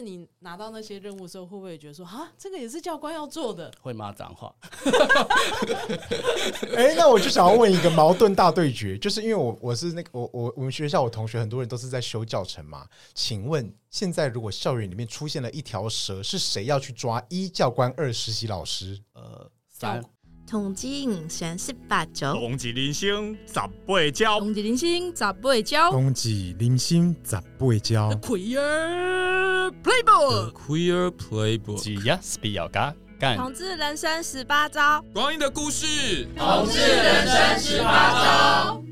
你拿到那些任务的时候，会不会觉得说啊，这个也是教官要做的？会骂脏话。哎、欸，那我就想要问一个矛盾大对决，就是因为我我是那个我我我们学校我同学很多人都是在修教程嘛，请问现在如果校园里面出现了一条蛇，是谁要去抓？一教官，二实习老师。呃，三。统计人生十八招，冬季零星十八招，冬季零星十八招，冬季零星十八招。Queer Playbook，Queer Playbook，只要是比较干。统治人生十八招，光阴的故事，统治人生十八招。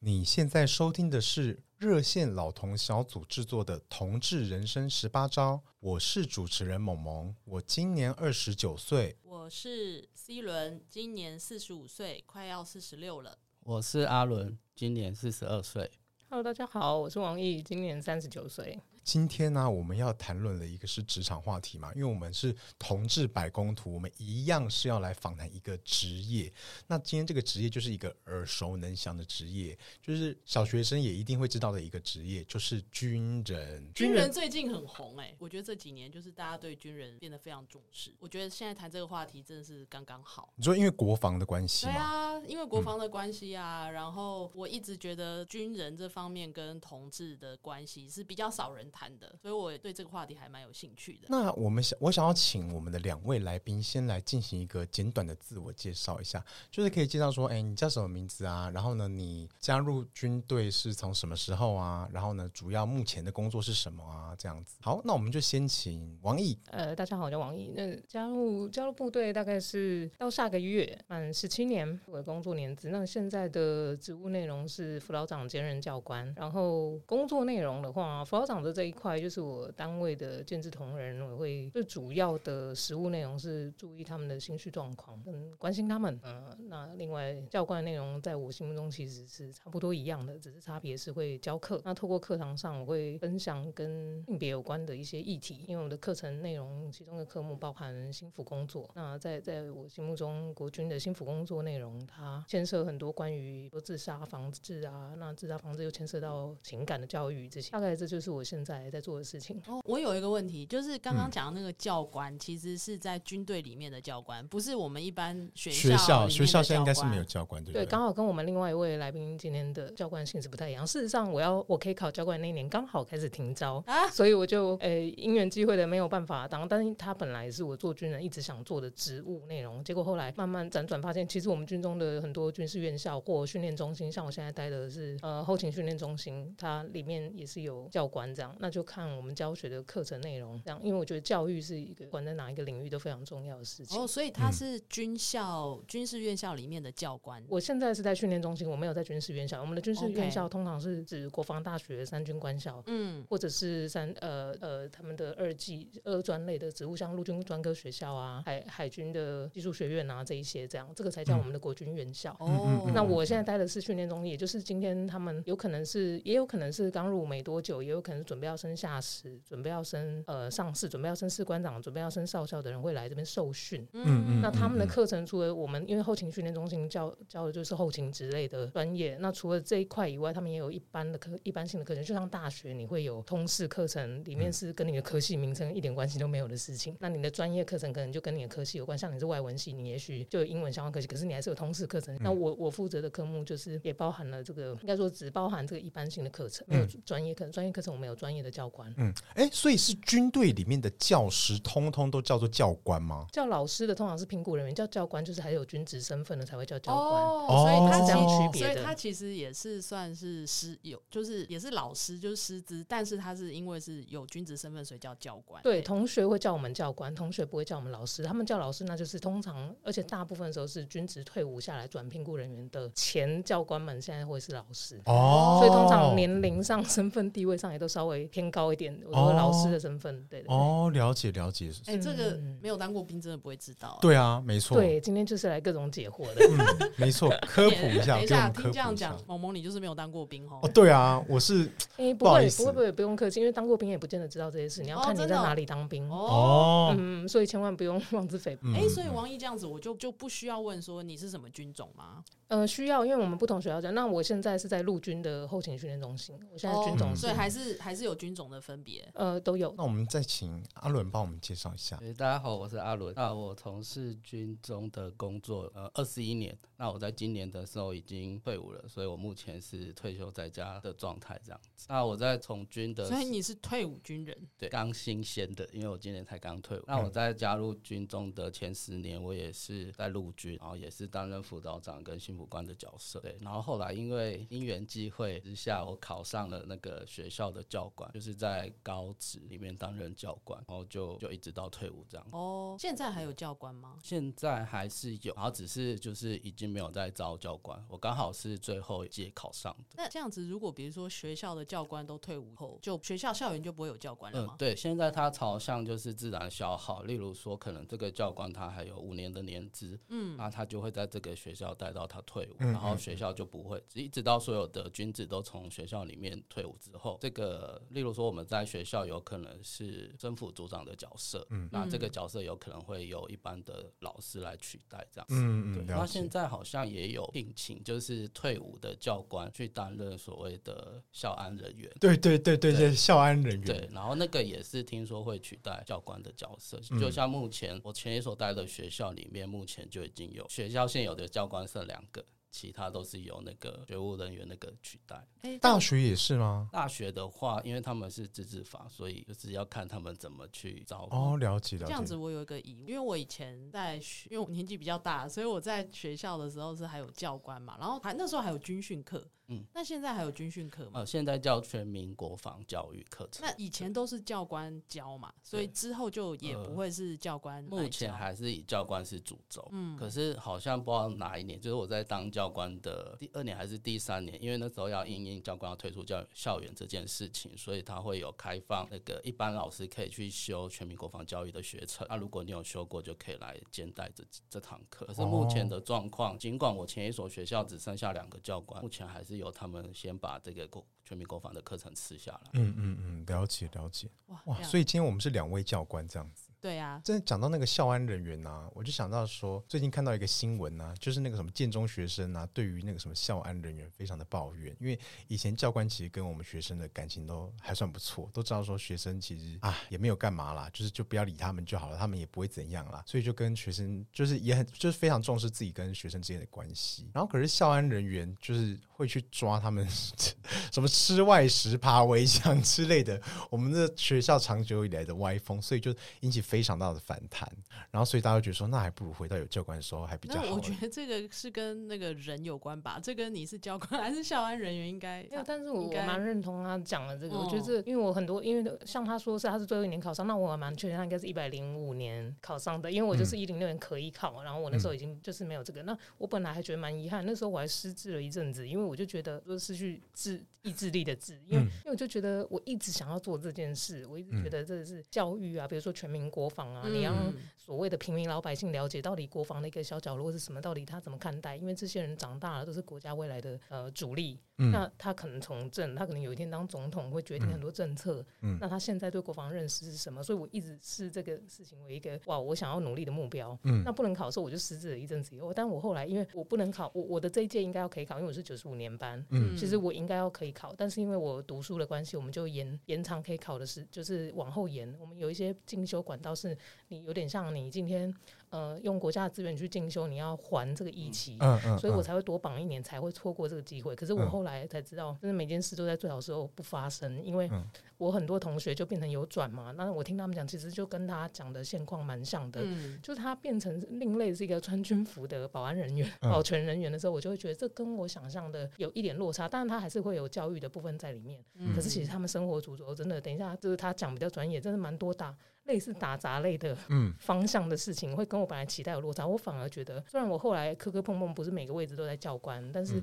你现在收听的是热线老同小组制作的《同志人生十八招》，我是主持人萌萌，我今年二十九岁；我是 C 伦，今年四十五岁，快要四十六了；我是阿伦，今年四十二岁。Hello，大家好，我是王毅，今年三十九岁。今天呢、啊，我们要谈论的一个是职场话题嘛，因为我们是同志百工图，我们一样是要来访谈一个职业。那今天这个职业就是一个耳熟能详的职业，就是小学生也一定会知道的一个职业，就是军人。军人最近很红哎、欸，我觉得这几年就是大家对军人变得非常重视。我觉得现在谈这个话题真的是刚刚好。你说因为国防的关系？对啊，因为国防的关系啊。嗯、然后我一直觉得军人这方面跟同志的关系是比较少人谈的，所以我也对这个话题还蛮有兴趣的。那我们想，我想要请我们的两位来宾先来进行一个简短的自我介绍一下，就是可以介绍说，哎，你叫什么名字啊？然后呢，你加入军队是从什么时候啊？然后呢，主要目前的工作是什么啊？这样子。好，那我们就先请王毅。呃，大家好，我叫王毅。那加入加入部队大概是到下个月满十七年，我的工作年资。那现在的职务内容是辅导长兼任教官，然后工作内容的话，辅导长的这一块。就是我单位的建制同仁，我会最主要的实务内容是注意他们的心绪状况，嗯，关心他们。嗯，那另外教官内容，在我心目中其实是差不多一样的，只是差别是会教课。那透过课堂上，我会分享跟性别有关的一些议题，因为我的课程内容其中的科目包含心腹工作。那在在我心目中，国军的心腹工作内容，它牵涉很多关于说自杀防治啊，那自杀防治又牵涉到情感的教育这些。大概这就是我现在在做的事情哦，我有一个问题，就是刚刚讲的那个教官，嗯、其实是在军队里面的教官，不是我们一般学校学校学校现在应该是没有教官对不对？对，刚好跟我们另外一位来宾今天的教官性质不太一样。事实上，我要我可以考教官那一年刚好开始停招啊，所以我就呃因缘机会的没有办法当，但是他本来是我做军人一直想做的职务内容，结果后来慢慢辗转发现，其实我们军中的很多军事院校或训练中心，像我现在待的是呃后勤训练中心，它里面也是有教官这样，那就看我们教学的课程内容这样，因为我觉得教育是一个管在哪一个领域都非常重要的事情。哦，所以他是军校、嗯、军事院校里面的教官。我现在是在训练中心，我没有在军事院校。我们的军事院校通常是指国防大学、三军官校，嗯，或者是三呃呃他们的二技二专类的职务，像陆军专科学校啊、海海军的技术学院啊这一些，这样这个才叫我们的国军院校。哦、嗯，那我现在待的是训练中心，也就是今天他们有可能是，也有可能是刚入没多久，也有可能是准备要升下士，准备要升。呃上士，准备要升士官长，准备要升少校的人会来这边受训。嗯嗯，那他们的课程除了我们，因为后勤训练中心教教的就是后勤之类的专业。那除了这一块以外，他们也有一般的课，一般性的课程，就像大学你会有通识课程，里面是跟你的科系名称一点关系都没有的事情。那你的专业课程可能就跟你的科系有关，像你是外文系，你也许就有英文相关科系，可是你还是有通识课程。那我我负责的科目就是也包含了这个，应该说只包含这个一般性的课程，没有专业课。专业课程我们有专业的教官。嗯，哎、欸，所以是军队里面的教师通通都叫做教官吗？叫老师的通常是评估人员，叫教官就是还有军职身份的才会叫教官。哦，所以他是这样区别的。所以他其实也是算是师有，就是也是老师，就是师资，但是他是因为是有军职身份，所以叫教官。对，同学会叫我们教官，同学不会叫我们老师。他们叫老师，那就是通常，而且大部分时候是军职退伍下来转评估人员的前教官们，现在会是老师。哦，所以通常年龄上、身份地位上也都稍微会偏高一点，我说老师的身份，对哦，了解了解。哎，这个没有当过兵真的不会知道。对啊，没错。对，今天就是来各种解惑的。没错，科普一下。等一下，听这样讲，萌萌你就是没有当过兵哦。哦，对啊，我是。哎，不会，不会，不会，不用客气，因为当过兵也不见得知道这些事。你要看你在哪里当兵哦。嗯，所以千万不用妄自菲薄。哎，所以王毅这样子，我就就不需要问说你是什么军种吗？呃，需要，因为我们不同学校讲。那我现在是在陆军的后勤训练中心，我现在军种，所以还是还是有军种的分别。呃，都有。那我们再请阿伦帮我们介绍一下。大家好，我是阿伦。那我从事军中的工作，呃，二十一年。那我在今年的时候已经退伍了，所以我目前是退休在家的状态这样子。那我在从军的，所以你是退伍军人？对，刚新鲜的，因为我今年才刚退伍。那我在加入军中的前十年，我也是在陆军，然后也是担任辅导长跟幸福官的角色。对，然后后来因为因缘际会之下，我考上了那个学校的教官，就是在高职里面担任教官，然后就就一直到退伍这样。哦，现在还有教官吗？现在还是有，然后只是就是已经没有在招教官。我刚好是最后一届考上的。那这样子，如果比如说学校的教官都退伍后，就学校校园就不会有教官了吗？嗯，对，现在它朝向就是自然消耗。例如说，可能这个教官他还有五年的年资，嗯，那他就会在这个学校待到他退伍，然后学校就不会，一直到所有的军职都从学校里面退伍之后，这个例如说我们在学校有可能是政府组长的角色，嗯，那这个角色有可能会由一般的老师来取代这样子，嗯对。那现在好像也有聘请，就是退伍的教官去担任所谓的校安人员，对对对对对，校安人员，对，然后那个也是听说会取代教官的角色，就像目前我前一所待的学校里面，目前就已经有学校现有的教官剩两个。其他都是由那个学务人员那个取代。大学也是吗？大学的话，因为他们是自治法，所以就是要看他们怎么去招。哦，了解了解。这样子，我有一个疑问，因为我以前在学，因为我年纪比较大，所以我在学校的时候是还有教官嘛，然后还那时候还有军训课。嗯，那现在还有军训课吗？呃，现在叫全民国防教育课程。那以前都是教官教嘛，所以之后就也不会是教官。呃，目前还是以教官是主轴。嗯，可是好像不知道哪一年，就是我在当教官的第二年还是第三年，因为那时候要因应教官要退出教校园这件事情，所以他会有开放那个一般老师可以去修全民国防教育的学程。那如果你有修过，就可以来兼带这这堂课。可是目前的状况，尽管我前一所学校只剩下两个教官，目前还是。由他们先把这个国全民国防的课程吃下来。嗯嗯嗯，了解了解。哇哇，所以今天我们是两位教官这样子。对啊，真的讲到那个校安人员啊，我就想到说，最近看到一个新闻啊，就是那个什么建中学生啊，对于那个什么校安人员非常的抱怨，因为以前教官其实跟我们学生的感情都还算不错，都知道说学生其实啊也没有干嘛啦，就是就不要理他们就好了，他们也不会怎样啦，所以就跟学生就是也很就是非常重视自己跟学生之间的关系。然后可是校安人员就是会去抓他们 什么吃外食、爬围墙之类的，我们的学校长久以来的歪风，所以就引起非。非常大的反弹，然后所以大家觉得说，那还不如回到有教官的时候还比较好。我觉得这个是跟那个人有关吧，这跟你是教官还是校安人员应该。没有，但是我我蛮认同他讲的这个，我觉得这因为我很多，因为像他说是他是最后一年考上，那我还蛮确定他应该是一百零五年考上的，因为我就是一零六年可以考，然后我那时候已经就是没有这个。那我本来还觉得蛮遗憾，那时候我还失智了一阵子，因为我就觉得说失去智意志力的智，因为因为我就觉得我一直想要做这件事，我一直觉得这是教育啊，比如说全民国。国防啊，你让所谓的平民老百姓了解到底国防的一个小角落是什么，到底他怎么看待？因为这些人长大了都是国家未来的呃主力，嗯、那他可能从政，他可能有一天当总统会决定很多政策。嗯、那他现在对国防认识是什么？所以我一直视这个事情为一个哇，我想要努力的目标。嗯、那不能考的时候，我就失智了一阵子以后，但我后来因为我不能考，我我的这一届应该要可以考，因为我是九十五年班，嗯、其实我应该要可以考，但是因为我读书的关系，我们就延延长可以考的时，就是往后延。我们有一些进修管道是。你有点像你今天。呃，用国家的资源去进修，你要还这个一期，嗯嗯，所以我才会多绑一年，才会错过这个机会。可是我后来才知道，就是每件事都在最好时候不发生，因为我很多同学就变成有转嘛。那我听他们讲，其实就跟他讲的现况蛮像的，就是他变成另类是一个穿军服的保安人员、保全人员的时候，我就会觉得这跟我想象的有一点落差。但是，他还是会有教育的部分在里面，可是其实他们生活主轴真的，等一下就是他讲比较专业，真的蛮多大。类似打杂类的方向的事情，会跟我本来期待有落差。我反而觉得，虽然我后来磕磕碰碰，不是每个位置都在教官，但是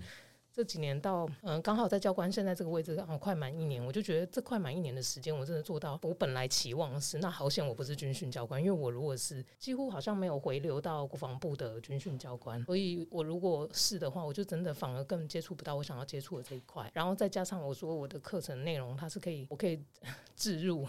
这几年到嗯，刚好在教官现在这个位置刚好快满一年，我就觉得这快满一年的时间，我真的做到我本来期望是，那好险我不是军训教官，因为我如果是几乎好像没有回流到国防部的军训教官，所以我如果是的话，我就真的反而更接触不到我想要接触的这一块。然后再加上我说我的课程内容，它是可以我可以 置入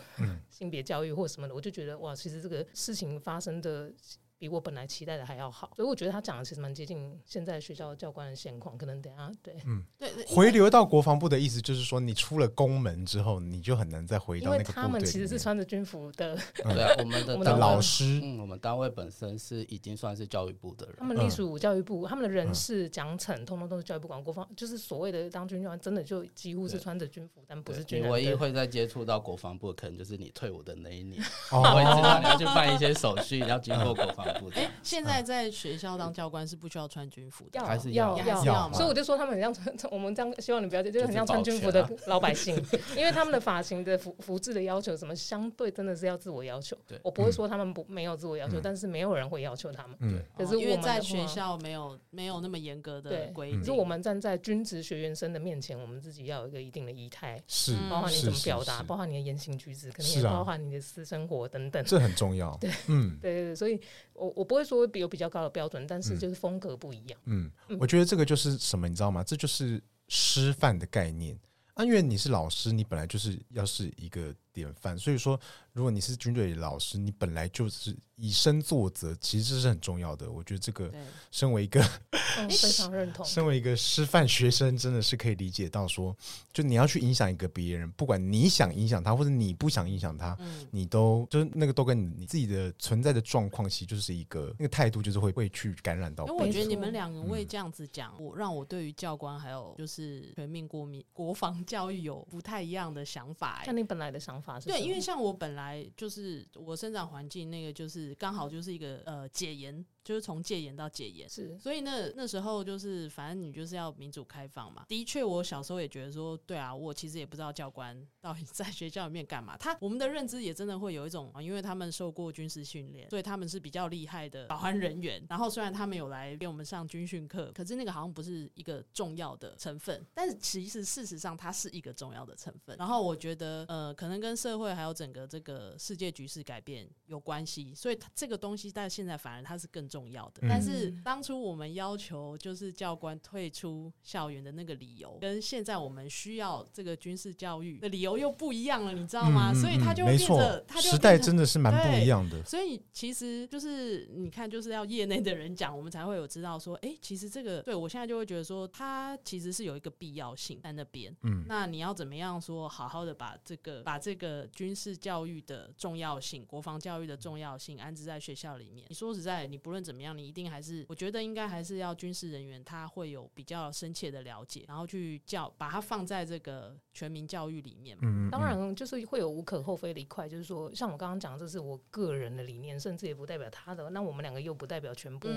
性别教育或什么的，我就觉得哇，其实这个事情发生的。比我本来期待的还要好，所以我觉得他讲的其实蛮接近现在学校教官的现况。可能等下对，嗯，对，回流到国防部的意思就是说，你出了宫门之后，你就很难再回到那个部队。因为他们其实是穿着军服的，对啊，我们的 老师，嗯，我们单位本身是已经算是教育部的人，他们隶属教育部，他们的人事奖惩通通都是教育部管。国防就是所谓的当军教官，真的就几乎是穿着军服，但不是军人。唯一会再接触到国防部，可能就是你退伍的那一年，我 会知道你要去办一些手续，要经过国防部。哎，现在。在在学校当教官是不需要穿军服的，要还是要要要，所以我就说他们很像穿，我们这样希望你不要，就是很像穿军服的老百姓，因为他们的发型的服服制的要求，什么相对真的是要自我要求。我不会说他们不没有自我要求，但是没有人会要求他们。嗯，可是因为在学校没有没有那么严格的规定，可是我们站在军职学员生的面前，我们自己要有一个一定的仪态，是包括你怎么表达，包括你的言行举止，可能也包含你的私生活等等，这很重要。对，嗯，对对对，所以我我不会说有比较高的标准。但是就是风格不一样。嗯，嗯，我觉得这个就是什么，你知道吗？这就是师范的概念啊。因为你是老师，你本来就是要是一个典范。所以说，如果你是军队老师，你本来就是。以身作则，其实这是很重要的。我觉得这个，身为一个，嗯、非常认同。身为一个师范学生，真的是可以理解到说，就你要去影响一个别人，不管你想影响他，或者你不想影响他，嗯、你都就是那个都跟你你自己的存在的状况，其实就是一个那个态度，就是会会去感染到。因为我觉得你们两位这样子讲，我让我对于教官还有就是全民国民国防教育有不太一样的想法。像你本来的想法是？对，因为像我本来就是我生长环境那个就是。刚好就是一个呃解严。就是从戒严到戒严，是，所以那那时候就是，反正你就是要民主开放嘛。的确，我小时候也觉得说，对啊，我其实也不知道教官到底在学校里面干嘛。他我们的认知也真的会有一种，因为他们受过军事训练，所以他们是比较厉害的保安人员。然后虽然他们有来给我们上军训课，可是那个好像不是一个重要的成分。但是其实事实上，它是一个重要的成分。然后我觉得，呃，可能跟社会还有整个这个世界局势改变有关系。所以这个东西在现在反而它是更重要的，但是当初我们要求就是教官退出校园的那个理由，跟现在我们需要这个军事教育的理由又不一样了，你知道吗？所以他就变得，他就时代真的是蛮不一样的。所以其实就是你看，就是要业内的人讲，我们才会有知道说，哎，其实这个对我现在就会觉得说，他其实是有一个必要性在那边。嗯，那你要怎么样说，好好的把这个把这个军事教育的重要性、国防教育的重要性安置在学校里面？你说实在，你不论怎么样，你一定还是，我觉得应该还是要军事人员他会有比较深切的了解，然后去教，把它放在这个全民教育里面。嗯，当然就是会有无可厚非的一块，就是说，像我刚刚讲，这是我个人的理念，甚至也不代表他的。那我们两个又不代表全部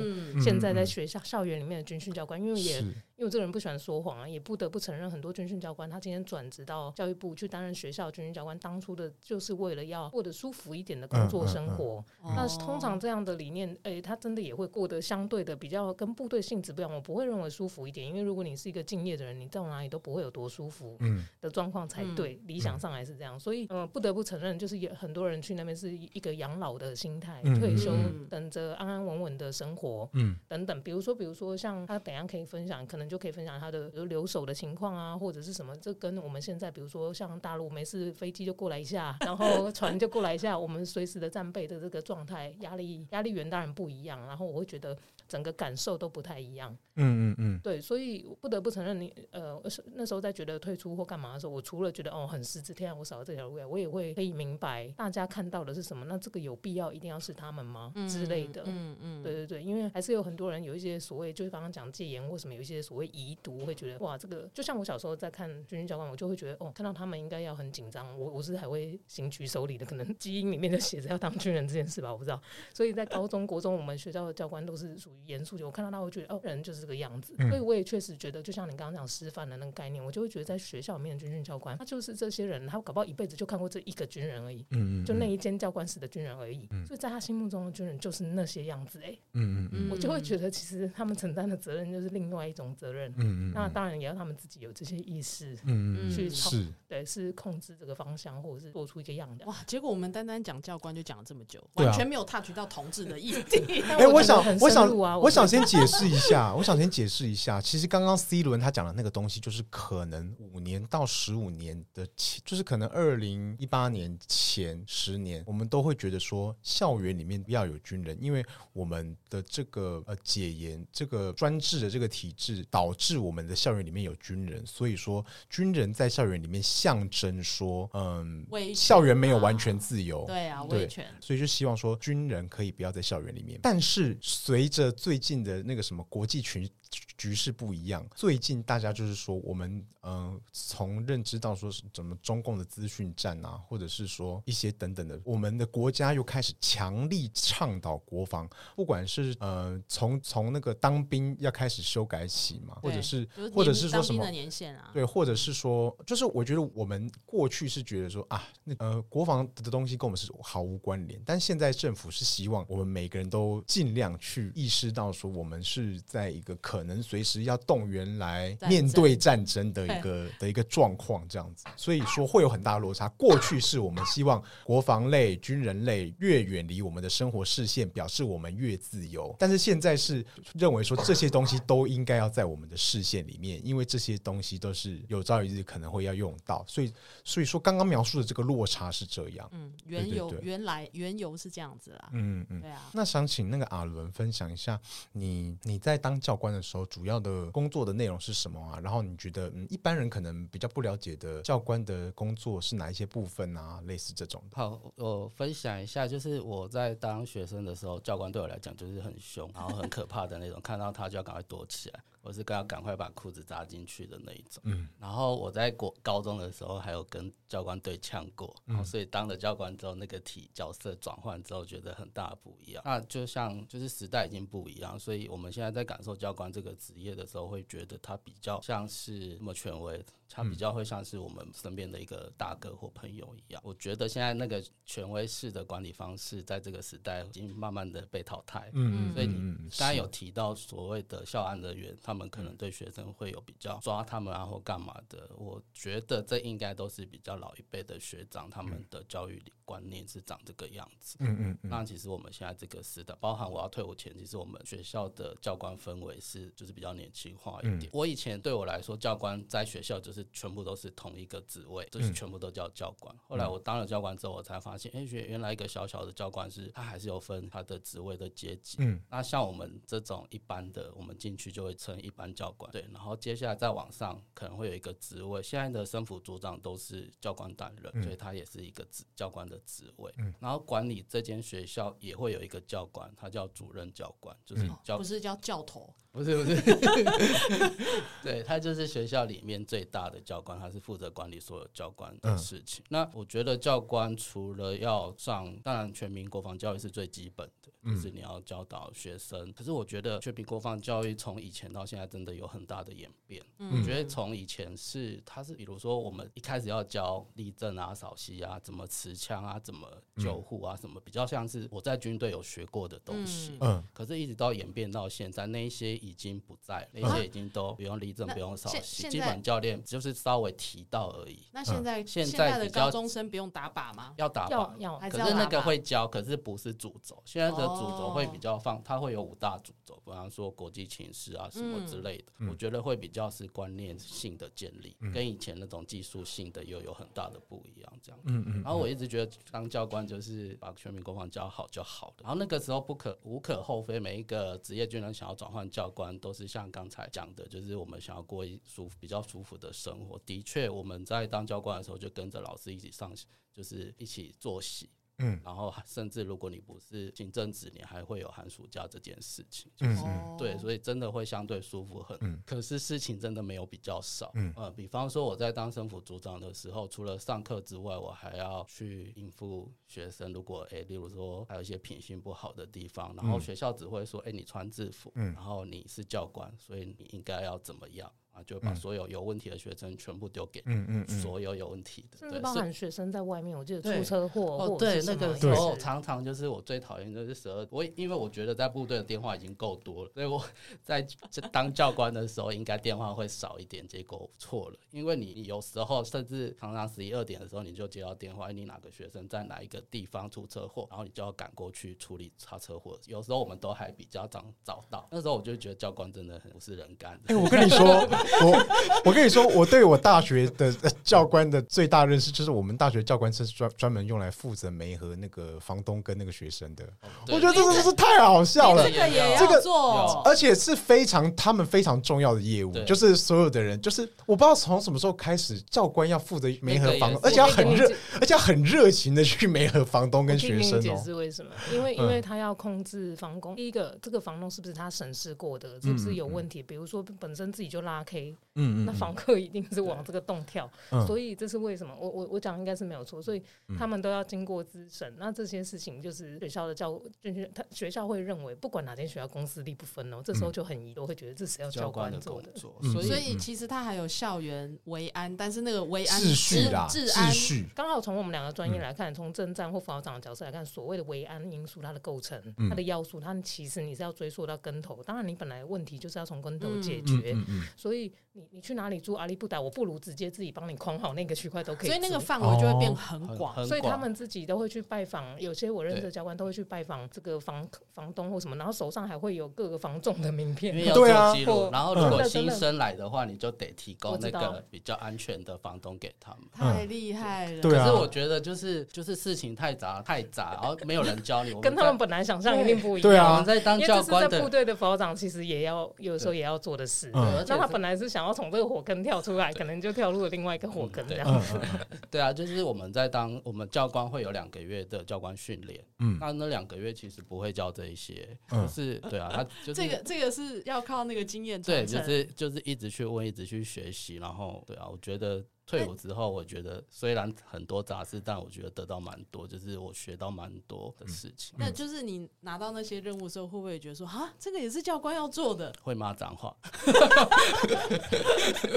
现在在学校校园里面的军训教官，因为也因为我这个人不喜欢说谎啊，也不得不承认，很多军训教官他今天转职到教育部去担任学校军训教官，当初的就是为了要过得舒服一点的工作生活。那通常这样的理念，哎，他真的也会过得。相对的比较跟部队性质不一样，我不会认为舒服一点，因为如果你是一个敬业的人，你到哪里都不会有多舒服的状况才对。嗯、理想上还是这样，所以嗯，不得不承认，就是有很多人去那边是一个养老的心态，嗯、退休等着安安稳稳的生活，嗯，等等。比如说，比如说像他等下可以分享，可能就可以分享他的比如留守的情况啊，或者是什么，这跟我们现在比如说像大陆没事飞机就过来一下，然后船就过来一下，我们随时的战备的这个状态，压力压力源当然不一样。然后我会觉得。整个感受都不太一样，嗯嗯嗯，对，所以不得不承认你，你呃，那时候在觉得退出或干嘛的时候，我除了觉得哦很失职，天啊，我少了这条路，我也会可以明白大家看到的是什么，那这个有必要一定要是他们吗？嗯、之类的，嗯嗯，对对对，因为还是有很多人有一些所谓，就是刚刚讲戒严或什么，有一些所谓遗毒，会觉得哇，这个就像我小时候在看军训教官，我就会觉得哦，看到他们应该要很紧张，我我是还会行举手礼的，可能基因里面就写着要当军人这件事吧，我不知道，所以在高中国中我们学校。校的教官都是属于严肃的，我看到他会觉得哦，人就是这个样子。嗯、所以我也确实觉得，就像你刚刚讲师范的那个概念，我就会觉得在学校里面的军训教官，他就是这些人，他搞不好一辈子就看过这一个军人而已，嗯，就那一间教官室的军人而已。嗯、所以在他心目中的军人就是那些样子，哎，嗯嗯嗯，我就会觉得其实他们承担的责任就是另外一种责任。嗯嗯，那当然也要他们自己有这些意识，嗯嗯，去是，对，是控制这个方向，或者是做出一个样的。哇，结果我们单单讲教官就讲了这么久，完全没有 touch 到同志的议题。哎、欸，我想，我想，我想先解释一下，我想先解释一下。其实刚刚 C 轮他讲的那个东西，就是可能五年到十五年的前，就是可能二零一八年前十年，我们都会觉得说，校园里面不要有军人，因为我们的这个呃解严、这个专制的这个体制，导致我们的校园里面有军人，所以说军人在校园里面象征说，嗯，校园没有完全自由，对啊，威权，所以就希望说军人可以不要在校园里面，但是是随着最近的那个什么国际群。局势不一样，最近大家就是说，我们嗯，从认知到说是怎么中共的资讯战啊，或者是说一些等等的，我们的国家又开始强力倡导国防，不管是呃，从从那个当兵要开始修改起嘛，或者是或者是说什么年限啊，对，或者是说，就是我觉得我们过去是觉得说啊，那呃，国防的东西跟我们是毫无关联，但现在政府是希望我们每个人都尽量去意识到说，我们是在一个可。可能随时要动员来面对战争的一个的一个状况，这样子，所以说会有很大的落差。过去是我们希望国防类、军人类越远离我们的生活视线，表示我们越自由。但是现在是认为说这些东西都应该要在我们的视线里面，因为这些东西都是有朝一日可能会要用到。所以，所以说刚刚描述的这个落差是这样。嗯，原由原来原由是这样子啦。嗯嗯，对啊。那想请那个阿伦分享一下，你你在当教官的时候。时候主要的工作的内容是什么啊？然后你觉得，嗯，一般人可能比较不了解的教官的工作是哪一些部分啊？类似这种。好，我分享一下，就是我在当学生的时候，教官对我来讲就是很凶，然后很可怕的那种，看到他就要赶快躲起来。我是刚要赶快把裤子扎进去的那一种，嗯，然后我在国高中的时候还有跟教官对呛过，然后所以当了教官之后，那个体角色转换之后，觉得很大不一样。那就像就是时代已经不一样，所以我们现在在感受教官这个职业的时候，会觉得他比较像是那么权威。他比较会像是我们身边的一个大哥或朋友一样。我觉得现在那个权威式的管理方式，在这个时代已经慢慢的被淘汰。嗯，所以你刚才有提到所谓的校安人员，他们可能对学生会有比较抓他们啊或干嘛的。我觉得这应该都是比较老一辈的学长，他们的教育观念是长这个样子。嗯嗯。那其实我们现在这个时代，包含我要退伍前，其实我们学校的教官氛围是就是比较年轻化一点。我以前对我来说，教官在学校就是。全部都是同一个职位，就是全部都叫教官。后来我当了教官之后，我才发现，哎，原原来一个小小的教官是，他还是有分他的职位的阶级。嗯，那像我们这种一般的，我们进去就会称一般教官。对，然后接下来再往上，可能会有一个职位。现在的生辅组长都是教官担任，所以他也是一个职教官的职位。嗯，然后管理这间学校也会有一个教官，他叫主任教官，就是教，不是叫教头。不是不是，对，他就是学校里面最大的教官，他是负责管理所有教官的事情。嗯、那我觉得教官除了要上，当然全民国防教育是最基本的。就是你要教导学生，可是我觉得全民国防教育从以前到现在真的有很大的演变。我觉得从以前是，他是比如说我们一开始要教立正啊、扫息啊、怎么持枪啊、怎么救护啊，什么比较像是我在军队有学过的东西。嗯，可是一直到演变到现在，那一些已经不在，那些已经都不用立正、不用扫息，基本教练就是稍微提到而已。那现在现在的高中生不用打靶吗？要打靶，要，可是那个会教，可是不是主轴。现在的主轴会比较放，它会有五大主轴，比方说国际情势啊什么之类的。我觉得会比较是观念性的建立，跟以前那种技术性的又有很大的不一样。这样，嗯嗯。然后我一直觉得当教官就是把全民国防教好就好了。然后那个时候不可无可厚非，每一个职业军人想要转换教观，都是像刚才讲的，就是我们想要过一舒服比较舒服的生活。的确，我们在当教官的时候就跟着老师一起上，就是一起做戏。嗯，然后甚至如果你不是行政职，你还会有寒暑假这件事情，就是、嗯、对，所以真的会相对舒服很。嗯，可是事情真的没有比较少。嗯，呃，比方说我在当生辅组长的时候，除了上课之外，我还要去应付学生。如果哎，例如说还有一些品性不好的地方，然后学校只会说，哎，你穿制服，嗯，然后你是教官，所以你应该要怎么样？就把所有有问题的学生全部丢给嗯嗯所有有问题的，甚至包含学生在外面，我记得出车祸哦，对那个时候常常就是我最讨厌就是十二，我因为我觉得在部队的电话已经够多了，所以我在当教官的时候应该电话会少一点，结果错了，因为你有时候甚至常常十一二点的时候你就接到电话，你哪个学生在哪一个地方出车祸，然后你就要赶过去处理他车祸，有时候我们都还比较早找到，那时候我就觉得教官真的很不是人干的。哎，我跟你说。我我跟你说，我对我大学的教官的最大认识，就是我们大学教官是专专门用来负责媒和那个房东跟那个学生的。我觉得这真的是太好笑了，这个也要做，而且是非常他们非常重要的业务，就是所有的人，就是我不知道从什么时候开始，教官要负责媒和房东，而且要很热，而且要很热情的去媒和房东跟学生。解释为什么？因为因为他要控制房东，第一个这个房东是不是他审视过的，是不是有问题？比如说本身自己就拉 K。嗯，那房客一定是往这个洞跳，嗯、所以这是为什么？我我我讲应该是没有错，所以他们都要经过资审。那这些事情就是学校的教，就是他学校会认为，不管哪间学校公私立不分哦，这时候就很疑，惑会觉得这是要教官做的。所以其实他还有校园维安，但是那个维安秩序啦，治安刚好从我们两个专业来看，从政战或辅导长的角色来看，所谓的维安因素，它的构成、它的要素，它其实你是要追溯到根头。当然，你本来问题就是要从根头解决，所以。你你去哪里住阿里不达，我不如直接自己帮你框好那个区块都可以，所以那个范围就会变很广，哦、所以他们自己都会去拜访，有些我认识的教官都会去拜访这个房房东或什么，然后手上还会有各个房仲的名片，因为要做记录。然后如果新生来的话，你就得提供那个比较安全的房东给他们。太厉害了，可是我觉得就是就是事情太杂太杂，然后没有人教你，跟他们本来想象一定不一样。对啊，我们在当教官的部队的保长，其实也要有时候也要做的事。那他本来是想要从这个火坑。跳出来，可能就跳入了另外一个火坑这样子。对啊，就是我们在当我们教官会有两个月的教官训练，嗯，那那两个月其实不会教这一些，就是对啊，他 就是这个这个是要靠那个经验，对，就是就是一直去问，一直去学习，然后对啊，我觉得。退伍之后，我觉得虽然很多杂事，但我觉得得到蛮多，就是我学到蛮多的事情。那就是你拿到那些任务的时候，会不会觉得说啊，这个也是教官要做的？会骂脏话。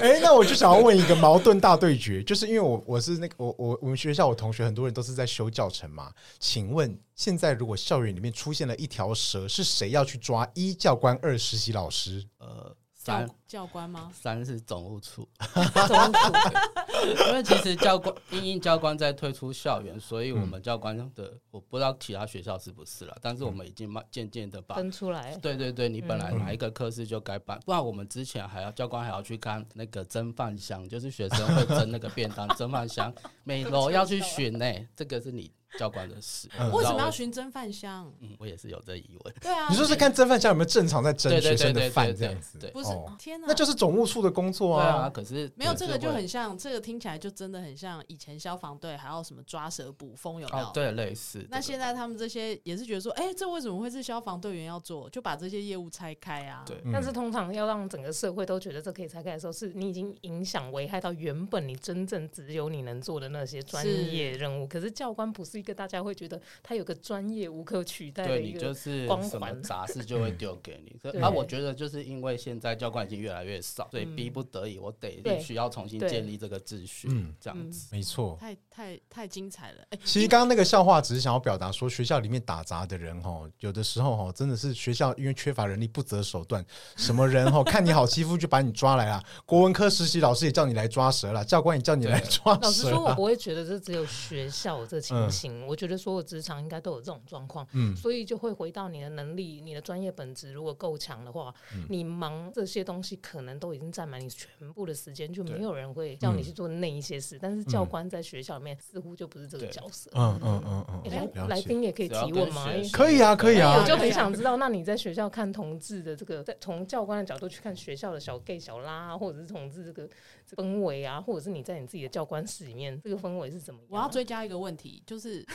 哎，那我就想要问一个矛盾大对决，就是因为我我是那个我我我们学校我同学很多人都是在修教程嘛，请问现在如果校园里面出现了一条蛇，是谁要去抓？一教官，二实习老师。呃。三教官吗？三是总务处，总务处。因为其实教官，因应教官在退出校园，所以我们教官的，我不知道其他学校是不是了，但是我们已经慢渐渐的把分出来。对对对，你本来哪一个科室就该办，不然我们之前还要教官还要去看那个蒸饭箱，就是学生会蒸那个便当 蒸饭箱，每楼要去巡呢，这个是你。教官的事，为什么要寻蒸饭香？嗯，我也是有这疑问。对啊，你说是看蒸饭箱有没有正常在蒸学生的饭这样子？对，不是，天哪，那就是总务处的工作啊。对啊可是没有这个就很像，这个听起来就真的很像以前消防队还要什么抓蛇捕蜂有没有？对，类似。那现在他们这些也是觉得说，哎，这为什么会是消防队员要做？就把这些业务拆开啊。对。但是通常要让整个社会都觉得这可以拆开的时候，是你已经影响危害到原本你真正只有你能做的那些专业任务。可是教官不是一个大家会觉得。他有个专业无可取代的一个光环，就是什么杂事就会丢给你。那我觉得就是因为现在教官已经越来越少，所以逼不得已，我得必须要重新建立这个秩序。嗯，这样子没错。太太太精彩了！哎，其实刚刚那个笑话只是想要表达说，学校里面打杂的人哦，有的时候哦，真的是学校因为缺乏人力，不择手段。什么人哦，看你好欺负就把你抓来了。国文科实习老师也叫你来抓蛇了，教官也叫你来抓蛇。老实说，我不会觉得这只有学校这情形。我觉得所有职场应该都有这种状况，嗯，所以就会回到你的能力、你的专业本质，如果够强的话，你忙这些东西可能都已经占满你全部的时间，就没有人会叫你去做做那一些事，但是教官在学校里面似乎就不是这个角色。嗯嗯嗯嗯，来来宾也可以提问吗？可以啊，可以啊。我就很想知道，那你在学校看同志的这个，在从教官的角度去看学校的小 gay 小拉，或者是同志这个氛围啊，或者是你在你自己的教官室里面，这个氛围是怎么样？我要追加一个问题，就是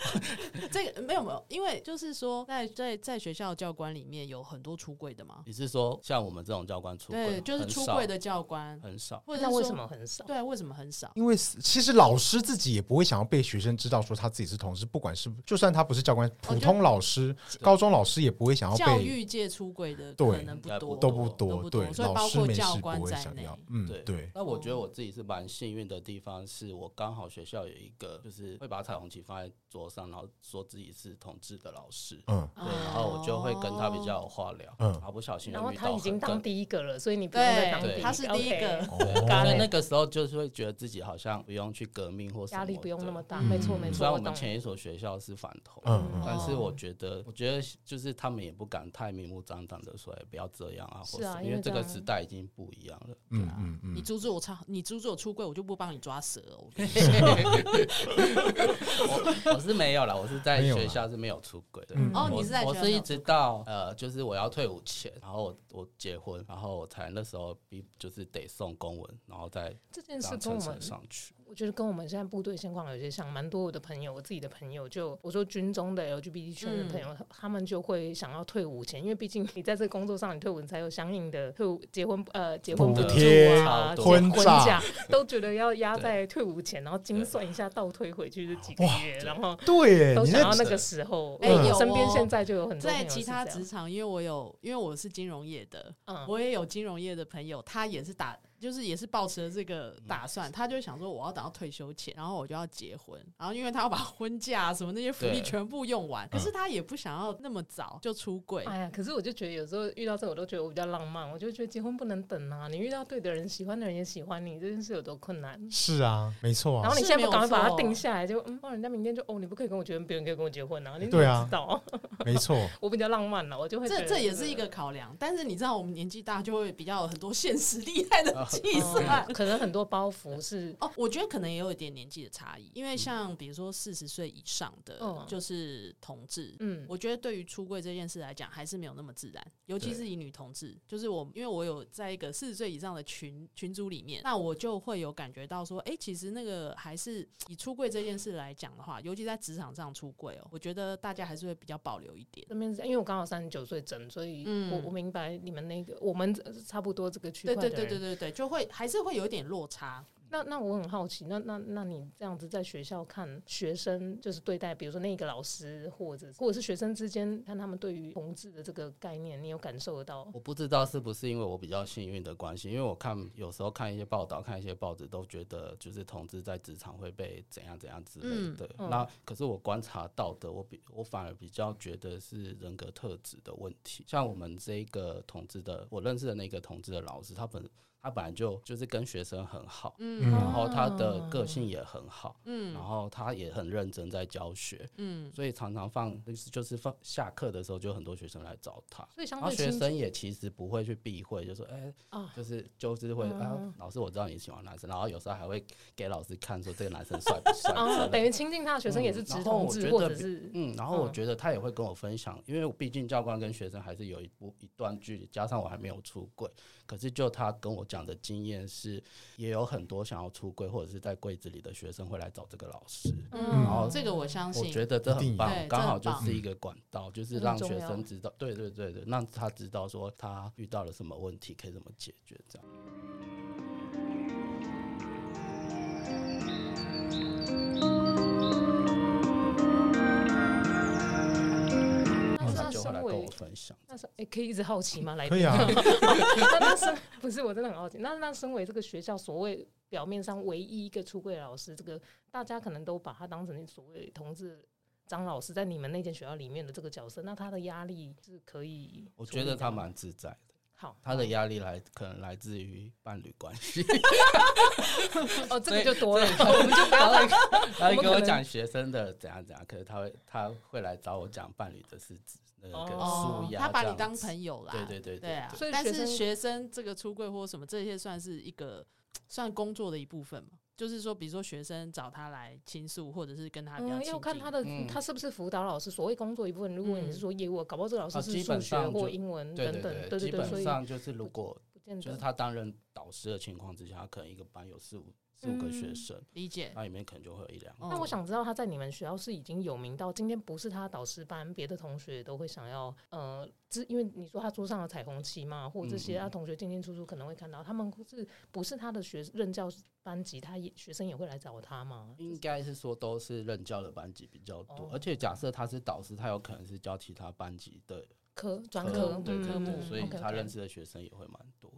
这个没有没有，因为就是说在在在学校教官里面有很多出柜的嘛？你是说像我们这种教官出柜？对，就是出柜的教官很少。或者为什么很少？对，为什么很少？因为其实老师自己也不会想要被学生知道说他自己是同事，不管是就算他不是教官，普通老师、高中老师也不会想要被教育界出柜的，可能不多，都不多，对，所以包括教官在内。嗯，对。那我觉得我自己是蛮幸运的地方，是我刚好学校有一个就是会把彩虹旗放在桌上，然后说自己是同志的老师，嗯，对，然后我就会跟他比较有话聊，嗯，好不小心，然后他已经当第一个了，所以你不用再当第一个，他是第一个，因为 那个时候就是会觉得自己好像不用去革命或压力不用那么大，没错没错。虽然我们前一所学校是反同，嗯，但是我觉得，我觉得就是他们也不敢太明目张胆的说，不要这样啊，或者因为这个时代已经不一样了，嗯嗯嗯。你阻止我操，你阻止我出柜，我就不帮你抓蛇。我我是没有了，我是在学校是没有出轨的。哦，你是在我是一直到呃，就是我要退伍前，然后我我结婚，然后我才那时候比就是得送公文，然后再这件事跟我们上去。我觉得跟我们现在部队现况有些像，蛮多我的朋友，我自己的朋友，就我说军中的 LGBT 圈的朋友，嗯、他们就会想要退伍前，因为毕竟你在这个工作上，你退伍你才有相应的退伍结婚呃结婚补贴啊、婚婚假，都觉得要压在退伍前，然后精算一下倒退回去是几个月，然后对，都想要那个时候。哎，有身边现在就有很多在其他职场，因为我有因为我是金融业的，嗯，我也有金融业的朋友，他也是打。就是也是抱持了这个打算，他就想说我要等到退休前，然后我就要结婚，然后因为他要把 婚假什么那些福利全部用完，可是他也不想要那么早就出柜。哎呀，可是我就觉得有时候遇到这我都觉得我比较浪漫，我就觉得结婚不能等啊，你遇到对的人，喜欢的人也喜欢你，这件事有多困难？是啊，没错啊。然后你现在不赶快把它定下来，就嗯，人家明天就哦，你不可以跟我结婚，别人可以跟我结婚啊，你怎么知道？没错，我比较浪漫了，我就会这这也是一个考量，但是你知道我们年纪大就会比较有很多现实 厉害的计算。可能很多包袱是哦，我觉得可能也有一点年纪的差异，因为像比如说四十岁以上的就是同志，嗯，我觉得对于出柜这件事来讲还是没有那么自然，尤其是以女同志，就是我因为我有在一个四十岁以上的群群组里面，那我就会有感觉到说，哎，其实那个还是以出柜这件事来讲的话，尤其在职场上出柜哦，我觉得大家还是会比较保留一点。那边因为我刚好三十九岁整，所以我我明白你们那个我们差不多这个区块，对对对对对对，就会还是会有。一点落差。那那我很好奇，那那那你这样子在学校看学生，就是对待，比如说那个老师，或者或者是学生之间，看他们对于同志的这个概念，你有感受得到？我不知道是不是因为我比较幸运的关系，因为我看有时候看一些报道，看一些报纸，都觉得就是同志在职场会被怎样怎样之类的。嗯、那可是我观察到的，我比我反而比较觉得是人格特质的问题。像我们这一个同志的，我认识的那个同志的老师，他本。他本来就就是跟学生很好，嗯，然后他的个性也很好，嗯，然后他也很认真在教学，嗯，所以常常放就是放下课的时候，就很多学生来找他，所以相对学生也其实不会去避讳，就说哎，就是就是会啊，老师我知道你喜欢男生，然后有时候还会给老师看说这个男生帅不帅，等于亲近他的学生也是直同志或者是嗯，然后我觉得他也会跟我分享，因为毕竟教官跟学生还是有一部一段距离，加上我还没有出柜。可是，就他跟我讲的经验是，也有很多想要出柜或者是在柜子里的学生会来找这个老师。嗯，然后这个我相信，我觉得这很棒，刚好就是一个管道，就是让学生知道，对对对对，让他知道说他遇到了什么问题，可以怎么解决这样。分享，那是哎，可以一直好奇吗？来，可以啊。那那是不是我真的很好奇？那那身为这个学校所谓表面上唯一一个出柜老师，这个大家可能都把他当成所谓同志张老师，在你们那间学校里面的这个角色，那他的压力是可以？我觉得他蛮自在的。好，他的压力来可能来自于伴侣关系。哦，这个就多了，我们就不要来。他会跟我讲学生的怎样怎样，可是他会他会来找我讲伴侣的事情。哦，他把你当朋友啦，对对对对，对啊。所以，但是学生这个出柜或什么这些，算是一个算工作的一部分嘛。就是说，比如说学生找他来倾诉，或者是跟他比较、嗯、要看他的、嗯、他是不是辅导老师。所谓工作一部分，如果你是说业务，搞不好这个老师是数学或英文等等，对对对，基本上就是如果就是他担任导师的情况之下，他可能一个班有四五。四五个学生、嗯、理解，那里面可能就会有一两个。那我想知道他在你们学校是已经有名到今天不是他导师班，别的同学都会想要呃，因为你说他桌上的彩虹旗嘛，或者这些他同学进进出出可能会看到，他们是不是他的学任教班级，他也学生也会来找他吗？应该是说都是任教的班级比较多，哦、而且假设他是导师，他有可能是教其他班级的科专科对科目，嗯、所以他认识的学生也会蛮多。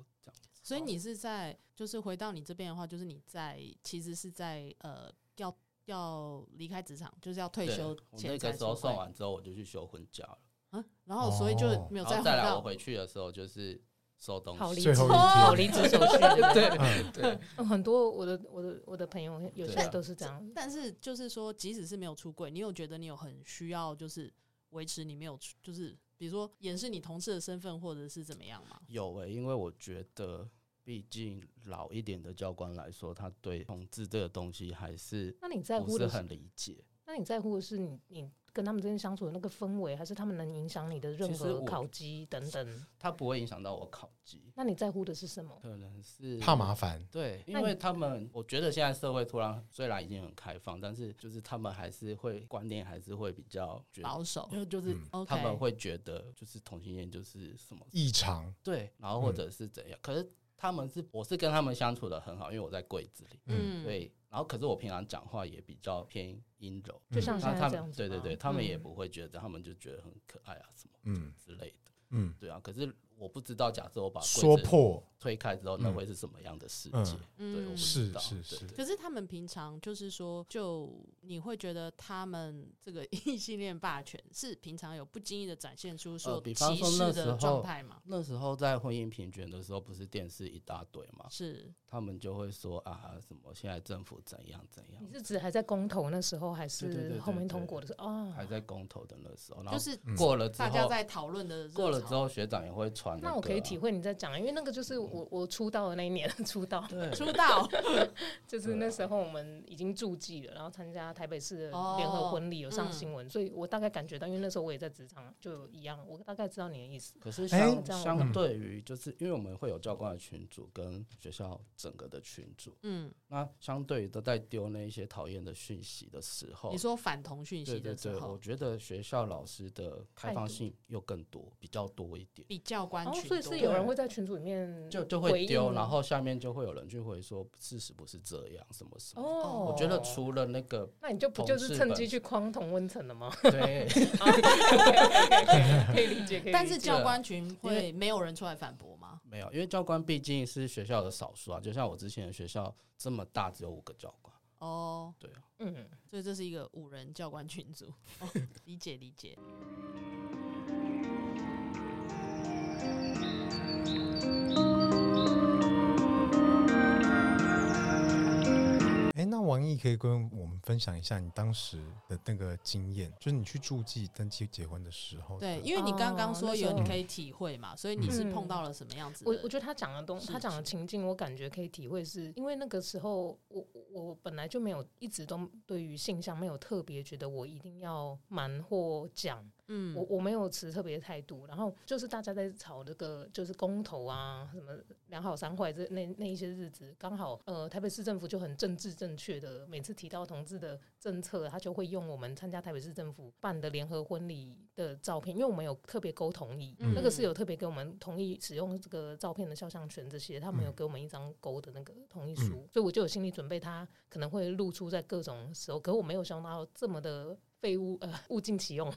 所以你是在，就是回到你这边的话，就是你在，其实是在呃，要要离开职场，就是要退休前。我那个时候送完之后，我就去休婚假了。啊，然后所以就没有再回来我回去的时候，就是收东西。好离职，好离职手续，对对对。很多我的我的我的朋友，有些都是这样。但是就是说，即使是没有出柜，你有觉得你有很需要，就是维持你没有出，就是比如说掩饰你同事的身份，或者是怎么样吗？有诶、欸，因为我觉得。毕竟老一点的教官来说，他对同志这个东西还是那你在乎的是很理解。那你在乎的是你你跟他们之间相处的那个氛围，还是他们能影响你的任何考绩等等？他不会影响到我考绩。那你在乎的是什么？可能是怕麻烦。对，因为他们，我觉得现在社会突然虽然已经很开放，但是就是他们还是会观念还是会比较保守，因为就是他们会觉得就是同性恋就是什么异常，对，然后或者是怎样，嗯、可是。他们是，我是跟他们相处的很好，因为我在柜子里，嗯，对，然后可是我平常讲话也比较偏阴柔，就像现在这样子，对对对，他们也不会觉得，他们就觉得很可爱啊什么，嗯。之类的，嗯，对啊，可是。我不知道，假设我把说破推开之后，那会是什么样的世界？嗯、对，我不知道。是是是。可是他们平常就是说，就你会觉得他们这个异性恋霸权是平常有不经意的展现出说歧视的状态吗？那时候在婚姻平权的时候，不是电视一大堆吗？是。他们就会说啊，什么现在政府怎样怎样？你是指还在公投那时候，还是后面通过的时候？哦，还在公投的那时候，然后就是过了之后，大家在讨论的过了之后，学长也会传。那我可以体会你在讲，因为那个就是我我出道的那一年 出道，出道。就是那时候我们已经驻记了，然后参加台北市的联合婚礼有上新闻，所以我大概感觉到，因为那时候我也在职场，就一样，我大概知道你的意思。可是相相对于，就是因为我们会有教官的群组跟学校整个的群组，嗯，那相对于都在丢那一些讨厌的讯息的时候，你说反同讯息的时候，对对对，我觉得学校老师的开放性又更多，比较多一点，比教官群所以是有。人会在群组里面就就会丢，然后下面就会有人去回说事实不是这样，什么什么。哦，我觉得除了那个，那你就不就是趁机去框同温层了吗？对，可以理解。但是教官群会没有人出来反驳吗？没有，因为教官毕竟是学校的少数啊。就像我之前的学校这么大，只有五个教官。哦，对啊，嗯，所以这是一个五人教官群组。理 解理解。哎，那王毅可以跟我们分享一下你当时的那个经验，就是你去注记登记结婚的时候。对，因为你刚刚说有你可以体会嘛，所以你是碰到了什么样子？我我觉得他讲的东，他讲的情境，我感觉可以体会，是因为那个时候我我本来就没有一直都对于性向没有特别觉得我一定要瞒或讲。嗯，我我没有持特别态度，然后就是大家在吵这个就是公投啊，什么良好三坏这那那一些日子，刚好呃台北市政府就很政治正确的，每次提到同志的政策，他就会用我们参加台北市政府办的联合婚礼的照片，因为我们有特别勾同意，嗯、那个是有特别给我们同意使用这个照片的肖像权这些，他们有给我们一张勾的那个同意书，嗯、所以我就有心理准备，他可能会露出在各种时候，可是我没有想到这么的。废物呃，物尽其用，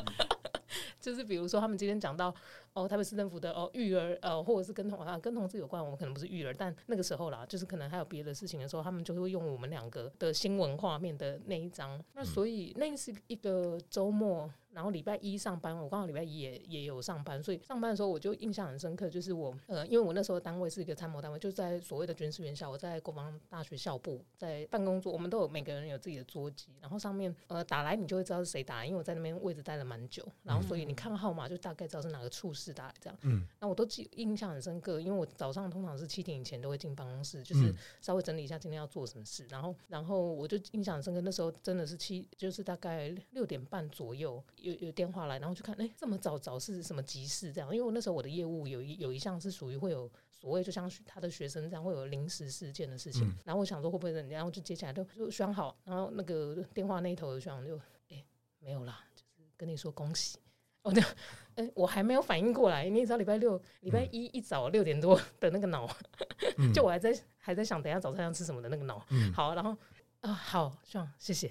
就是比如说他们今天讲到哦，台北市政府的哦育儿呃，或者是跟同啊跟同志有关，我们可能不是育儿，但那个时候啦，就是可能还有别的事情的时候，他们就会用我们两个的新闻画面的那一张。那所以那是一个周末。然后礼拜一上班，我刚好礼拜一也也有上班，所以上班的时候我就印象很深刻，就是我呃，因为我那时候单位是一个参谋单位，就在所谓的军事院校，我在国防大学校部，在办公桌，我们都有每个人有自己的桌机，然后上面呃打来你就会知道是谁打来，因为我在那边位置待了蛮久，然后所以你看号码就大概知道是哪个处室打来这样。嗯，那我都记印象很深刻，因为我早上通常是七点以前都会进办公室，就是稍微整理一下今天要做什么事，然后然后我就印象很深刻，那时候真的是七，就是大概六点半左右有有电话来。然后去看，哎，这么早早是什么急事？这样，因为我那时候我的业务有一有一项是属于会有所谓，就像他的学生这样会有临时事件的事情。嗯、然后我想说会不会人家，然后就接起来就就选好，然后那个电话那一头的学长就，哎，没有啦，就是跟你说恭喜。哦，对，哎，我还没有反应过来，你也知道礼拜六、礼拜一一早六点多的那个脑，嗯、就我还在还在想等下早餐要吃什么的那个脑。嗯、好，然后啊，好，学长，谢谢。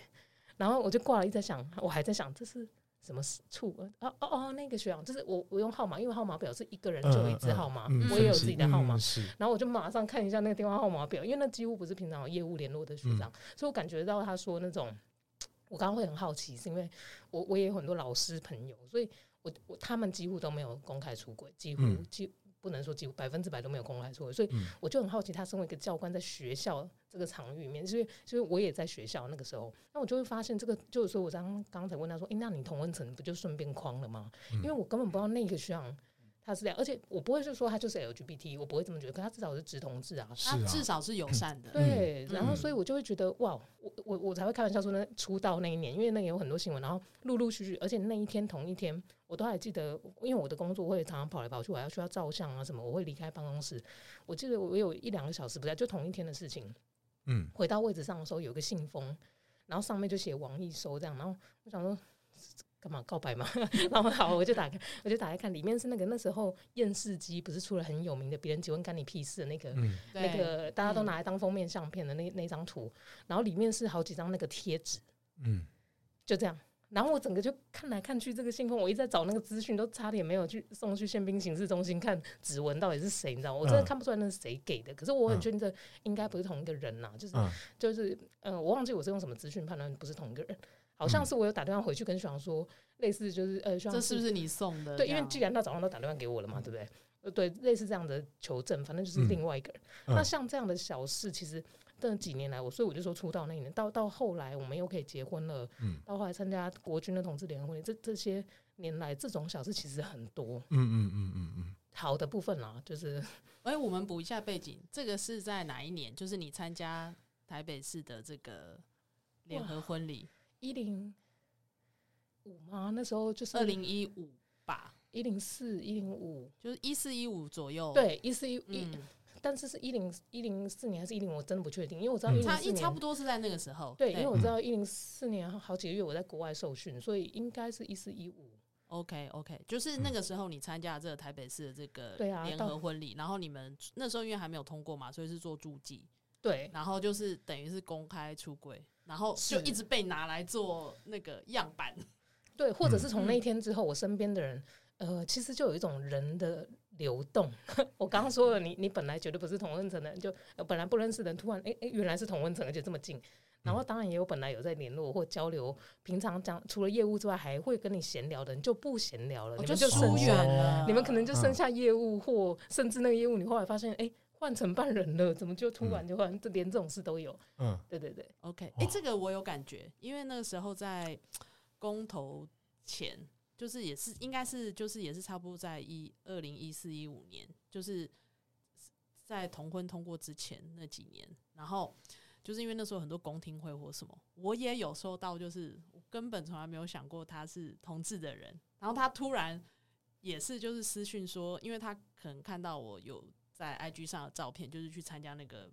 然后我就挂了，一直在想，我还在想这是。什么处？哦哦哦，那个学长，就是我，我用号码，因为号码表是一个人就有一支号码，嗯嗯、我也有自己的号码。嗯、然后我就马上看一下那个电话号码表，因为那几乎不是平常有业务联络的学长，嗯、所以我感觉到他说那种，我刚刚会很好奇，是因为我我也有很多老师朋友，所以我我他们几乎都没有公开出轨，几乎几。嗯不能说几乎百分之百都没有公开出柜，所以我就很好奇，他身为一个教官，在学校这个场域里面，所以所以我也在学校那个时候，那我就会发现这个，就是说我刚刚才问他说，哎、欸，那你同温层不就顺便框了吗？因为我根本不知道那个学长。他是这样，而且我不会是说他就是 LGBT，我不会这么觉得。可他至少是直同志啊，他至少是友善的。对，然后所以我就会觉得哇，我我我才会开玩笑说那，出道那一年，因为那有很多新闻，然后陆陆续续，而且那一天同一天，我都还记得，因为我的工作会常常跑来跑去，我还要需要照相啊什么，我会离开办公室。我记得我有一两个小时不在，就同一天的事情。嗯，回到位置上的时候，有个信封，然后上面就写王一收这样，然后我想说。干嘛告白嘛？然后好，我就打开，我就打开看，里面是那个那时候验视机不是出了很有名的，别人结婚干你屁事的那个，嗯、那个大家都拿来当封面相片的那那张图，然后里面是好几张那个贴纸，嗯，就这样。然后我整个就看来看去，这个信封我一直在找那个资讯，都差点没有去送去宪兵刑事中心看指纹到底是谁，你知道吗？我真的看不出来那是谁给的。可是我很确定这应该不是同一个人呐，就是就是嗯，我忘记我是用什么资讯判断不是同一个人。好像是我有打电话回去跟学长说，类似就是呃，这是不是你送的？对，因为既然他早上都打电话给我了嘛，对不对？呃，对，类似这样的求证，反正就是另外一个人。那像这样的小事，其实这几年来，我所以我就说出道那一年，到到后来我们又可以结婚了，到后来参加国军的同志联合婚礼，这这些年来这种小事其实很多。嗯嗯嗯嗯嗯，好的部分啦，就是，哎，我们补一下背景，这个是在哪一年？就是你参加台北市的这个联合婚礼。一零五吗？那时候就是二零一五吧，一零四、一零五，就是一四一五左右。对，一四一一，但是是一零一零四年还是一零？我真的不确定，因为我知道一零四年差不多是在那个时候。对，因为我知道一零四年好几个月我在国外受训，所以应该是一四一五。OK OK，就是那个时候你参加这个台北市的这个联合婚礼，然后你们那时候因为还没有通过嘛，所以是做助记。对，然后就是等于是公开出柜。然后就一直被拿来做那个样板，对，或者是从那一天之后，我身边的人，呃，其实就有一种人的流动。我刚刚说了，你你本来绝对不是同温层的人，就本来不认识的人，突然哎哎，原来是同温层，而且这么近。然后当然也有本来有在联络或交流，平常讲除了业务之外，还会跟你闲聊的人就不闲聊了，你们就疏远了，你们可能就剩下业务，或甚至那个业务，你后来发现哎。换成半人了，怎么就突然就换？这、嗯、连这种事都有。嗯，对对对，OK。哎、欸，这个我有感觉，因为那个时候在公投前，就是也是应该是就是也是差不多在一二零一四一五年，就是在同婚通过之前那几年，然后就是因为那时候很多公听会或什么，我也有收到，就是根本从来没有想过他是同志的人，然后他突然也是就是私讯说，因为他可能看到我有。在 IG 上的照片，就是去参加那个，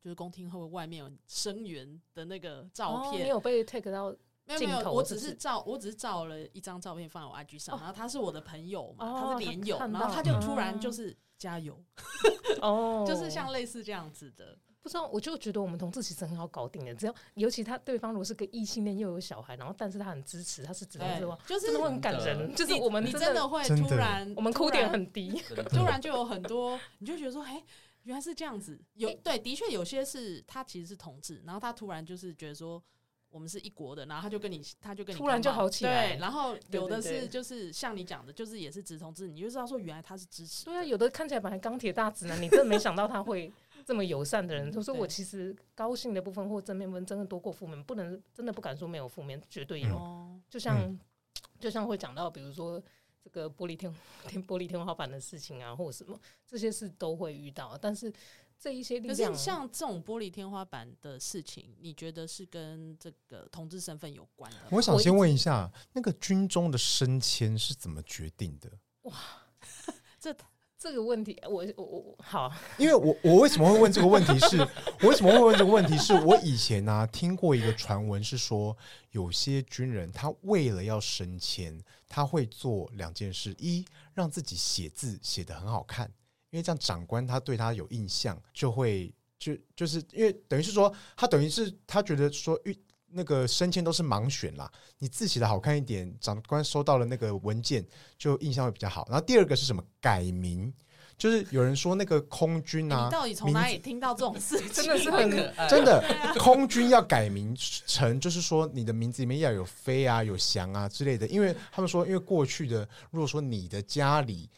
就是公听会外面有声援的那个照片。你有被 take 到？没有没有，我只是照，我只是照了一张照片放在我 IG 上，然后他是我的朋友嘛，他是连友，然后他就突然就是加油，哦，就是像类似这样子的。不知道，我就觉得我们同志其实很好搞定的，只要尤其他对方如果是个异性恋又有小孩，然后但是他很支持，他是直接说，就是真的会很感人，就是我们你真的会突然，我们哭点很低，突然就有很多，你就觉得说，哎，原来是这样子，有对，的确有些是他其实是同志，然后他突然就是觉得说，我们是一国的，然后他就跟你，他就跟你突然就好起来。对，然后有的是就是像你讲的，就是也是直同志，你就知道说原来他是支持。对啊，有的看起来本来钢铁大直男，你真的没想到他会这么友善的人。他说我其实高兴的部分或正面部分真的多过负面，不能真的不敢说没有负面，绝对有。嗯、就像、嗯、就像会讲到，比如说这个玻璃天 天玻璃天花板的事情啊，或者什么这些事都会遇到，但是。这一些力量，可是像这种玻璃天花板的事情，你觉得是跟这个同志身份有关的？我想先问一下，那个军中的升迁是怎么决定的？哇，这这个问题，我我我好，因为我我为什么会问这个问题是？是 我为什么会问这个问题？是我以前呢、啊、听过一个传闻，是说有些军人他为了要升迁，他会做两件事：一让自己写字写得很好看。因为这样长官他对他有印象，就会就就是因为等于是说，他等于是他觉得说，那个升迁都是盲选啦，你字写的好看一点，长官收到了那个文件就印象会比较好。然后第二个是什么？改名，就是有人说那个空军啊，你到底从哪里听到这种事情？真的是很可爱。真的，空军要改名成，就是说你的名字里面要有飞啊、有翔啊之类的，因为他们说，因为过去的如果说你的家里。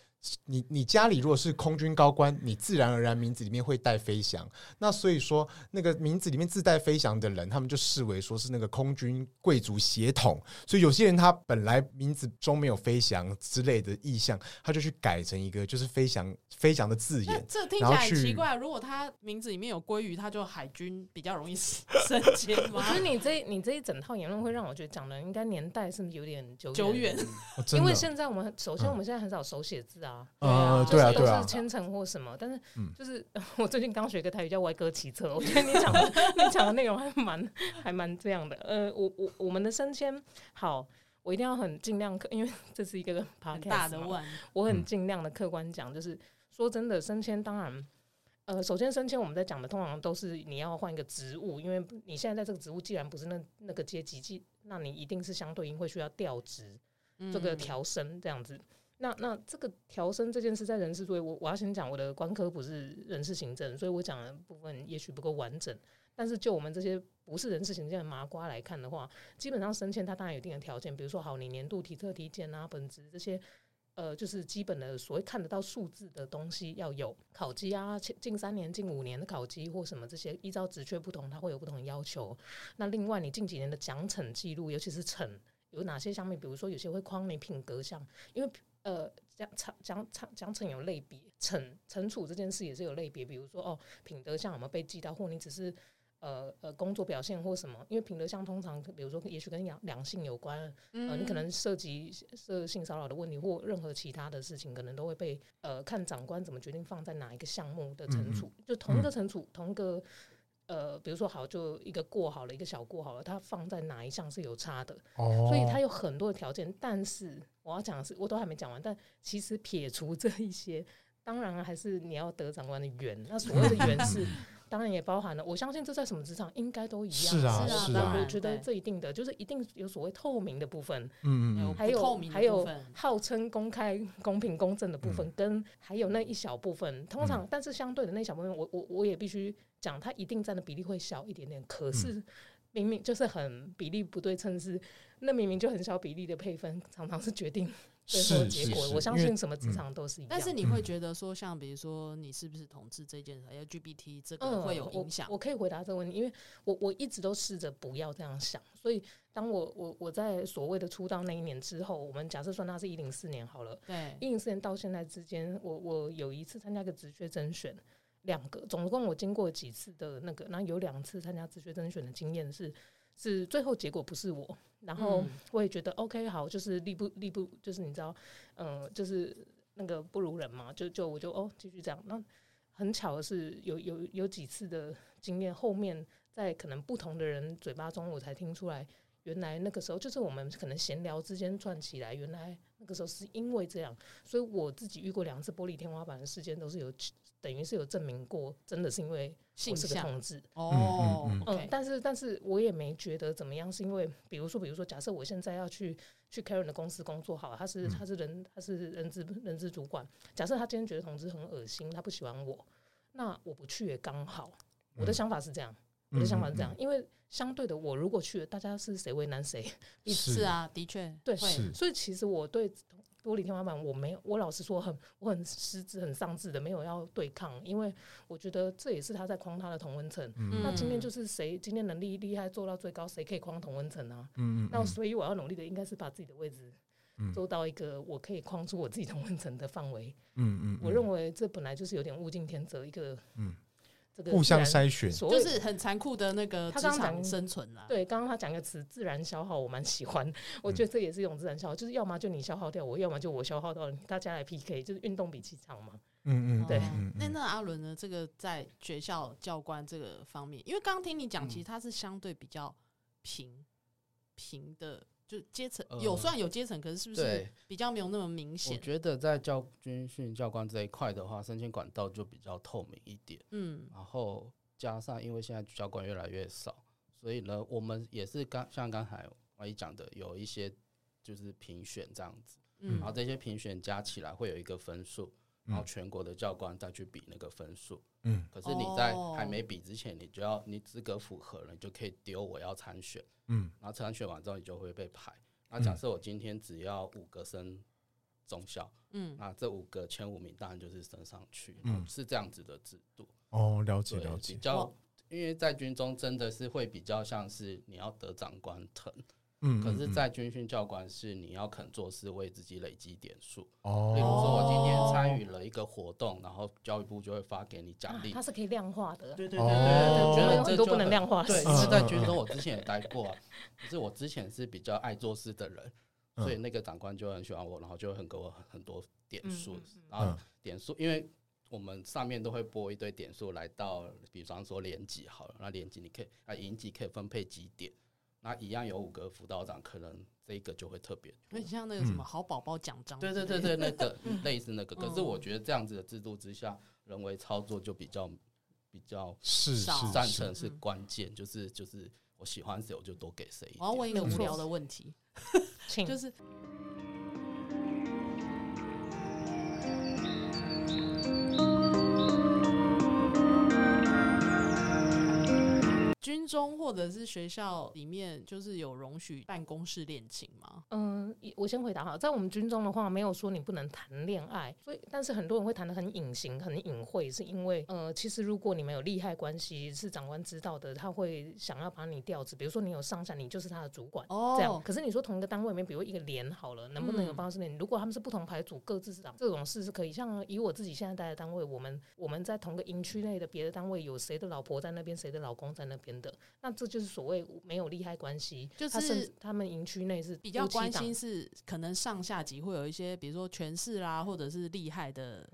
你你家里如果是空军高官，你自然而然名字里面会带飞翔。那所以说，那个名字里面自带飞翔的人，他们就视为说是那个空军贵族血统。所以有些人他本来名字中没有飞翔之类的意象，他就去改成一个就是飞翔飞翔的字眼。这听起来很奇怪，如果他名字里面有鲑鱼，他就海军比较容易 升 迁吗？我觉得你这你这一整套言论会让我觉得讲的应该年代是不是有点久久远？哦、因为现在我们首先我们现在很少手写字啊。呃，对啊，对啊，都是千层或什么，但是就是 我最近刚学个台语叫歪哥骑车，我觉得你讲的你讲的内容还蛮还蛮这样的。呃，我我我们的升迁好，我一定要很尽量客，因为这是一个 podcast 大的问，我很尽量的客观讲，就是说真的，升迁当然，呃，首先升迁我们在讲的通常都是你要换一个职务，因为你现在在这个职务既然不是那那个阶级，即那你一定是相对应会需要调职，这个调升这样子。那那这个调升这件事在人事，所以我我要先讲我的官科不是人事行政，所以我讲的部分也许不够完整。但是就我们这些不是人事行政的麻瓜来看的话，基本上升迁它当然有一定的条件，比如说好，你年度体测体检啊、本职这些，呃，就是基本的所谓看得到数字的东西要有考绩啊，近三年、近五年的考绩或什么这些，依照职缺不同，它会有不同的要求。那另外你近几年的奖惩记录，尤其是惩有哪些项目，比如说有些会框你品格项，因为。呃，奖奖奖奖奖惩有类别，惩惩处这件事也是有类别。比如说，哦，品德像有没有被记到，或你只是呃呃工作表现或什么？因为品德像通常，比如说，也许跟两两性有关，呃，你可能涉及涉性骚扰的问题或任何其他的事情，可能都会被呃看长官怎么决定放在哪一个项目的惩处，就同一个惩处，同一个。呃，比如说好，就一个过好了，一个小过好了，它放在哪一项是有差的，哦、所以它有很多的条件。但是我要讲的是，我都还没讲完。但其实撇除这一些，当然还是你要得长官的缘。那所谓的缘是。当然也包含了，我相信这在什么职场应该都一样。是啊，是啊。我觉得这一定的就是一定有所谓透明的部分，嗯嗯，还有还有号称公开、公平、公正的部分，跟还有那一小部分，通常但是相对的那一小部分，我我我也必须讲，它一定占的比例会小一点点。可是明明就是很比例不对称，是那明明就很小比例的配分，常常是决定。最后结果，我相信什么职场都是一样。但是你会觉得说，像比如说你是不是同志这件事，LGBT 这个会有影响？我可以回答这个问题，因为我我一直都试着不要这样想。所以当我我我在所谓的出道那一年之后，我们假设说那是一零四年好了，对，一零四年到现在之间，我我有一次参加个职缺甄选，两个，总共我经过几次的那个，然后有两次参加职缺甄选的经验是。是最后结果不是我，然后我也觉得 OK 好，就是力不力不，就是你知道，嗯、呃，就是那个不如人嘛，就就我就哦继续这样。那很巧的是有有有几次的经验，后面在可能不同的人嘴巴中，我才听出来，原来那个时候就是我们可能闲聊之间串起来，原来那个时候是因为这样，所以我自己遇过两次玻璃天花板的事件，都是有。等于是有证明过，真的是因为我是个同志哦，嗯，但是但是我也没觉得怎么样，是因为比如说比如说，假设我现在要去去 Karen 的公司工作，好，他是他是人他是人资人资主管，假设他今天觉得同志很恶心，他不喜欢我，那我不去也刚好，我的想法是这样，我的想法是这样，因为相对的，我如果去了，大家是谁为难谁？是啊，的确，对，所以其实我对多里天花板，我没有，我老实说很，我很失智、很丧志的，没有要对抗，因为我觉得这也是他在框他的同温层。嗯、那今天就是谁今天能力厉害做到最高，谁可以框同温层啊？嗯，那所以我要努力的应该是把自己的位置做到一个我可以框出我自己同温层的范围。嗯嗯，我认为这本来就是有点物竞天择一个嗯。互相筛选，就是很残酷的那个职场生存啦。对，刚刚他讲个词“自然消耗”，我蛮喜欢。我觉得这也是一种自然消耗，就是要么就你消耗掉我，要么就我消耗到你，大家来 PK，就是运动比气场嘛。嗯嗯，对。那那阿伦呢？这个在学校教官这个方面，因为刚刚听你讲，其实他是相对比较平平的。就阶层有，虽然有阶层，可是是不是比较没有那么明显？我觉得在教军训教官这一块的话，升迁管道就比较透明一点。嗯，然后加上因为现在教官越来越少，所以呢，我们也是刚像刚才阿姨讲的，有一些就是评选这样子。嗯，然后这些评选加起来会有一个分数，然后全国的教官再去比那个分数。嗯，可是你在还没比之前，你就要你资格符合了，你就可以丢我要参选。嗯，然后参选完之后，你就会被排。那假设我今天只要五个升中校，嗯，那这五个前五名当然就是升上去，嗯，是这样子的制度。哦，了解了解。比较，因为在军中真的是会比较像是你要得长官疼。嗯，可是，在军训教官是你要肯做事，为自己累积点数。哦，比如说我今天参与了一个活动，然后教育部就会发给你奖励。它是可以量化的。对对对对，我觉得这都不能量化。对，因为在军中我之前也待过，可是我之前是比较爱做事的人，所以那个长官就很喜欢我，然后就会很给我很多点数。然后点数，因为我们上面都会拨一堆点数来到，比方说连级好了，那连级你可以啊，营级可以分配几点。那一样有五个辅导长，可能这一个就会特别。那像那个什么好宝宝奖章，对对对对，那个类似那个。可是我觉得这样子的制度之下，人为操作就比较比较是是赞成是关键，就是就是我喜欢谁我就多给谁。我要问一个无聊的问题，就是。军中或者是学校里面，就是有容许办公室恋情吗？嗯，我先回答哈，在我们军中的话，没有说你不能谈恋爱，所以但是很多人会谈的很隐形、很隐晦，是因为呃，其实如果你们有利害关系，是长官知道的，他会想要把你调职，比如说你有上下，你就是他的主管哦。这样，可是你说同一个单位里面，比如一个连好了，能不能有办公室恋情？嗯、如果他们是不同排组，各自是长这种事是可以。像以我自己现在待的单位，我们我们在同个营区内的别的单位，有谁的老婆在那边，谁的老公在那边。的，那这就是所谓没有利害关系，就是他们营区内是比较关心，是可能上下级会有一些，比如说权势啦，或者是厉害的。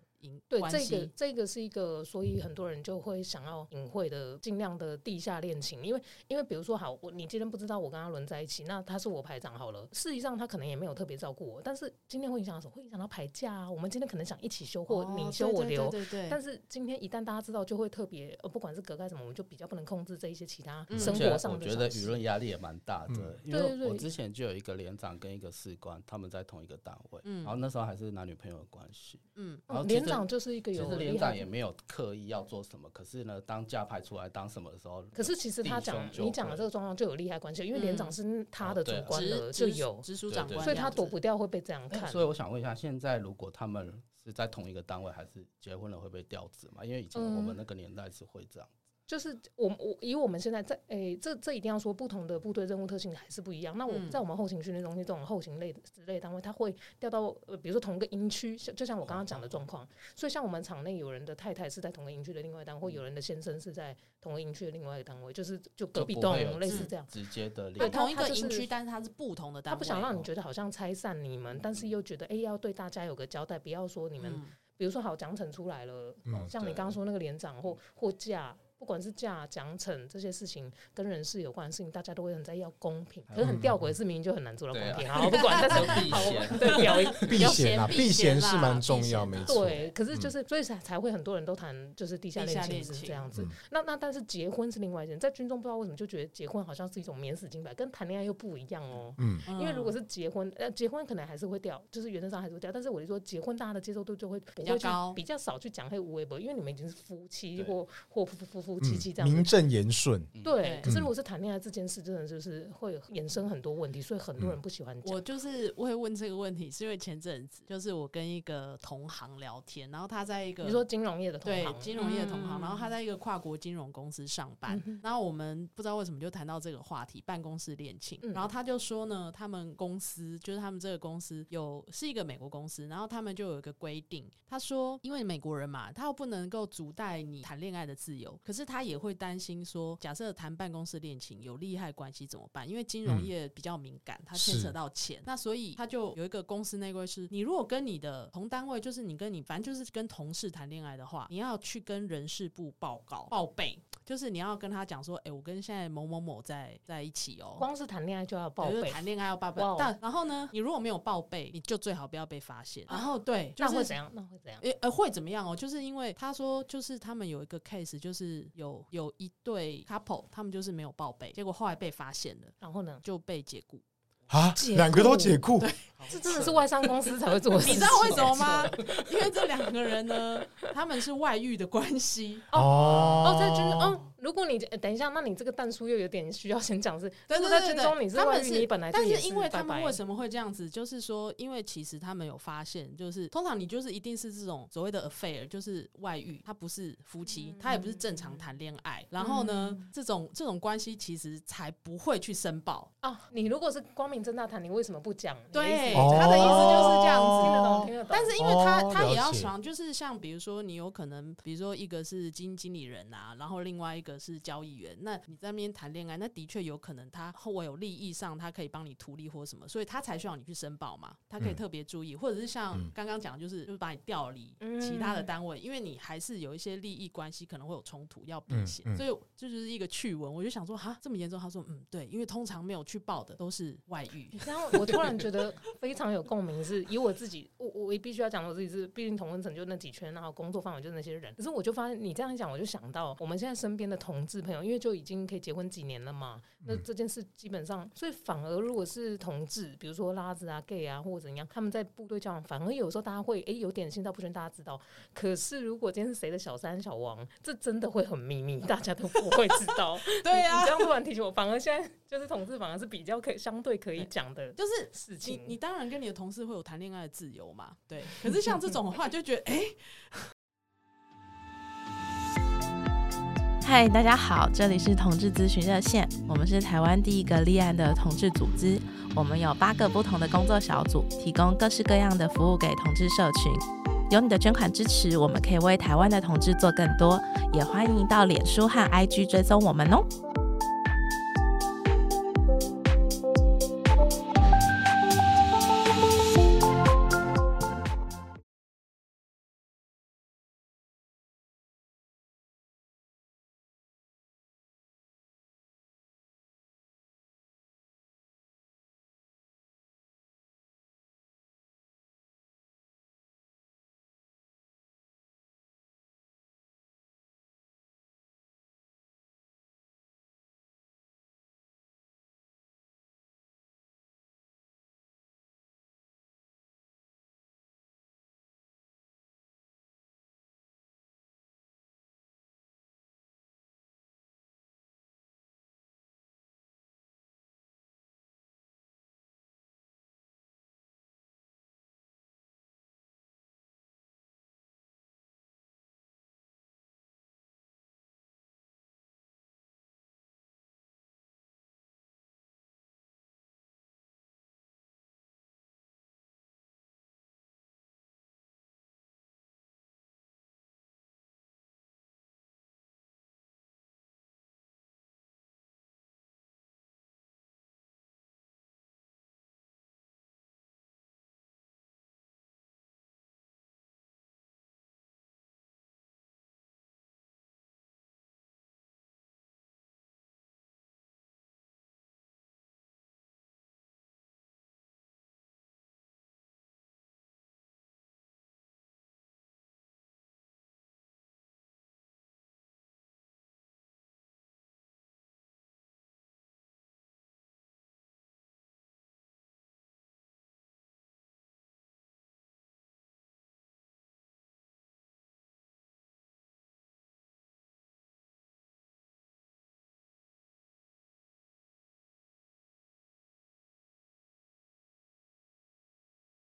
对，这个这个是一个，所以很多人就会想要隐晦的，尽量的地下恋情，因为因为比如说好，我你今天不知道我跟阿伦在一起，那他是我排长好了，事实上他可能也没有特别照顾我，但是今天会影响到什么？会影响到排假啊。我们今天可能想一起休，或你休我留，对对对。但是今天一旦大家知道，就会特别呃，不管是隔开什么，我们就比较不能控制这一些其他生活上的。我觉得舆论压力也蛮大的，因为我之前就有一个连长跟一个士官，他们在同一个单位，然后那时候还是男女朋友的关系，嗯，然后连长就是一个有。连长也没有刻意要做什么，可是呢，当假派出来当什么的时候，可是其实他讲你讲的这个状况就有利害关系，因为连长是他的主观的，就有直属长官，所以他躲不掉会被这样看。所以我想问一下，现在如果他们是在同一个单位，还是结婚了会被调职吗？因为以前我们那个年代是会这样。就是我我以我们现在在诶、欸，这这一定要说不同的部队任务特性还是不一样。那我们在我们后勤训练中心这种后勤类的之类单位，它会调到呃，比如说同一个营区，像就像我刚刚讲的状况。所以像我们场内有人的太太是在同个营区的另外单位，或有人的先生是在同个营区的另外一个单位，就是就隔壁栋类似这样直接的。对，同一个营区，但是他是不同的单位。他不想让你觉得好像拆散你们，但是又觉得哎、欸，要对大家有个交代，不要说你们，比如说好奖惩出来了，像你刚刚说那个连长或或假。不管是价奖惩这些事情跟人事有关的事情，大家都会很在意要公平。可是很吊诡的是，明明就很难做到公平。好，不管，但是避嫌，对，避嫌啊，避嫌是蛮重要，没错。对，可是就是所以才才会很多人都谈就是地下恋情是这样子。那那但是结婚是另外一件，在军中不知道为什么就觉得结婚好像是一种免死金牌，跟谈恋爱又不一样哦。嗯，因为如果是结婚，呃，结婚可能还是会掉，就是原则上还是会掉。但是我就说结婚，大家的接受度就会比较高，比较少去讲黑无微博，因为你们已经是夫妻或或夫夫夫。夫妻妻这样，名正言顺。对，可是如果是谈恋爱这件事，真的就是会衍生很多问题，所以很多人不喜欢讲。我就是会问这个问题，是因为前阵子就是我跟一个同行聊天，然后他在一个你说金融业的同行，对金融业的同行，然后他在一个跨国金融公司上班，然后我们不知道为什么就谈到这个话题，办公室恋情，然后他就说呢，他们公司就是他们这个公司有是一个美国公司，然后他们就有一个规定，他说因为美国人嘛，他又不能够阻碍你谈恋爱的自由，可是他也会担心说，假设谈办公室恋情有利害关系怎么办？因为金融业比较敏感，它牵扯到钱，那所以他就有一个公司内规是，你如果跟你的同单位，就是你跟你反正就是跟同事谈恋爱的话，你要去跟人事部报告报备。就是你要跟他讲说，哎、欸，我跟现在某某某在在一起哦。光是谈恋爱就要报备，谈恋爱要报备。但然后呢，你如果没有报备，你就最好不要被发现。然后对，就是、那会怎样？那会怎样？诶、欸，呃，会怎么样哦？就是因为他说，就是他们有一个 case，就是有有一对 couple，他们就是没有报备，结果后来被发现了，然后呢就被解雇。啊，两个都解雇，对，这真的是外商公司才会做的事。你知道为什么吗？因为这两个人呢，他们是外遇的关系。哦哦，在军中，嗯。如果你等一下，那你这个弹书又有点需要先讲是，但是在军中你是外遇，你本来就但是因为他们为什么会这样子？就是说，因为其实他们有发现，就是通常你就是一定是这种所谓的 affair，就是外遇，他不是夫妻，他也不是正常谈恋爱。然后呢，这种这种关系其实才不会去申报啊。你如果是光明正大谈，你为什么不讲？对，他的意思就是这样子，听得懂，听得懂。但是因为他他也要想，就是像比如说你有可能，比如说一个是基金经理人啊，然后另外一个。是交易员，那你在那边谈恋爱，那的确有可能他后我有利益上，他可以帮你图利或什么，所以他才需要你去申报嘛。他可以特别注意，嗯、或者是像刚刚讲，就是就是把你调离其他的单位，嗯、因为你还是有一些利益关系可能会有冲突要避险，所以这就是一个趣闻。我就想说，哈，这么严重？他说，嗯，对，因为通常没有去报的都是外遇。然后我突然觉得非常有共鸣，是以我自己，我我必须要讲我自己是，毕竟同温层就那几圈，然后工作范围就那些人。可是我就发现你这样讲，我就想到我们现在身边的同志朋友，因为就已经可以结婚几年了嘛？那这件事基本上，所以反而如果是同志，比如说拉子啊、gay 啊或者怎样，他们在部队交往，反而有时候大家会诶、欸、有点心照不宣，大家知道。可是如果今天是谁的小三、小王，这真的会很秘密，大家都不会知道。对呀、啊，你这样突然提醒我，反而现在就是同志，反而是比较可以相对可以讲的，就是事情。你你当然跟你的同事会有谈恋爱的自由嘛？对。可是像这种的话，就觉得哎。欸 嗨，大家好，这里是同志咨询热线，我们是台湾第一个立案的同志组织，我们有八个不同的工作小组，提供各式各样的服务给同志社群。有你的捐款支持，我们可以为台湾的同志做更多，也欢迎到脸书和 IG 追踪我们哦。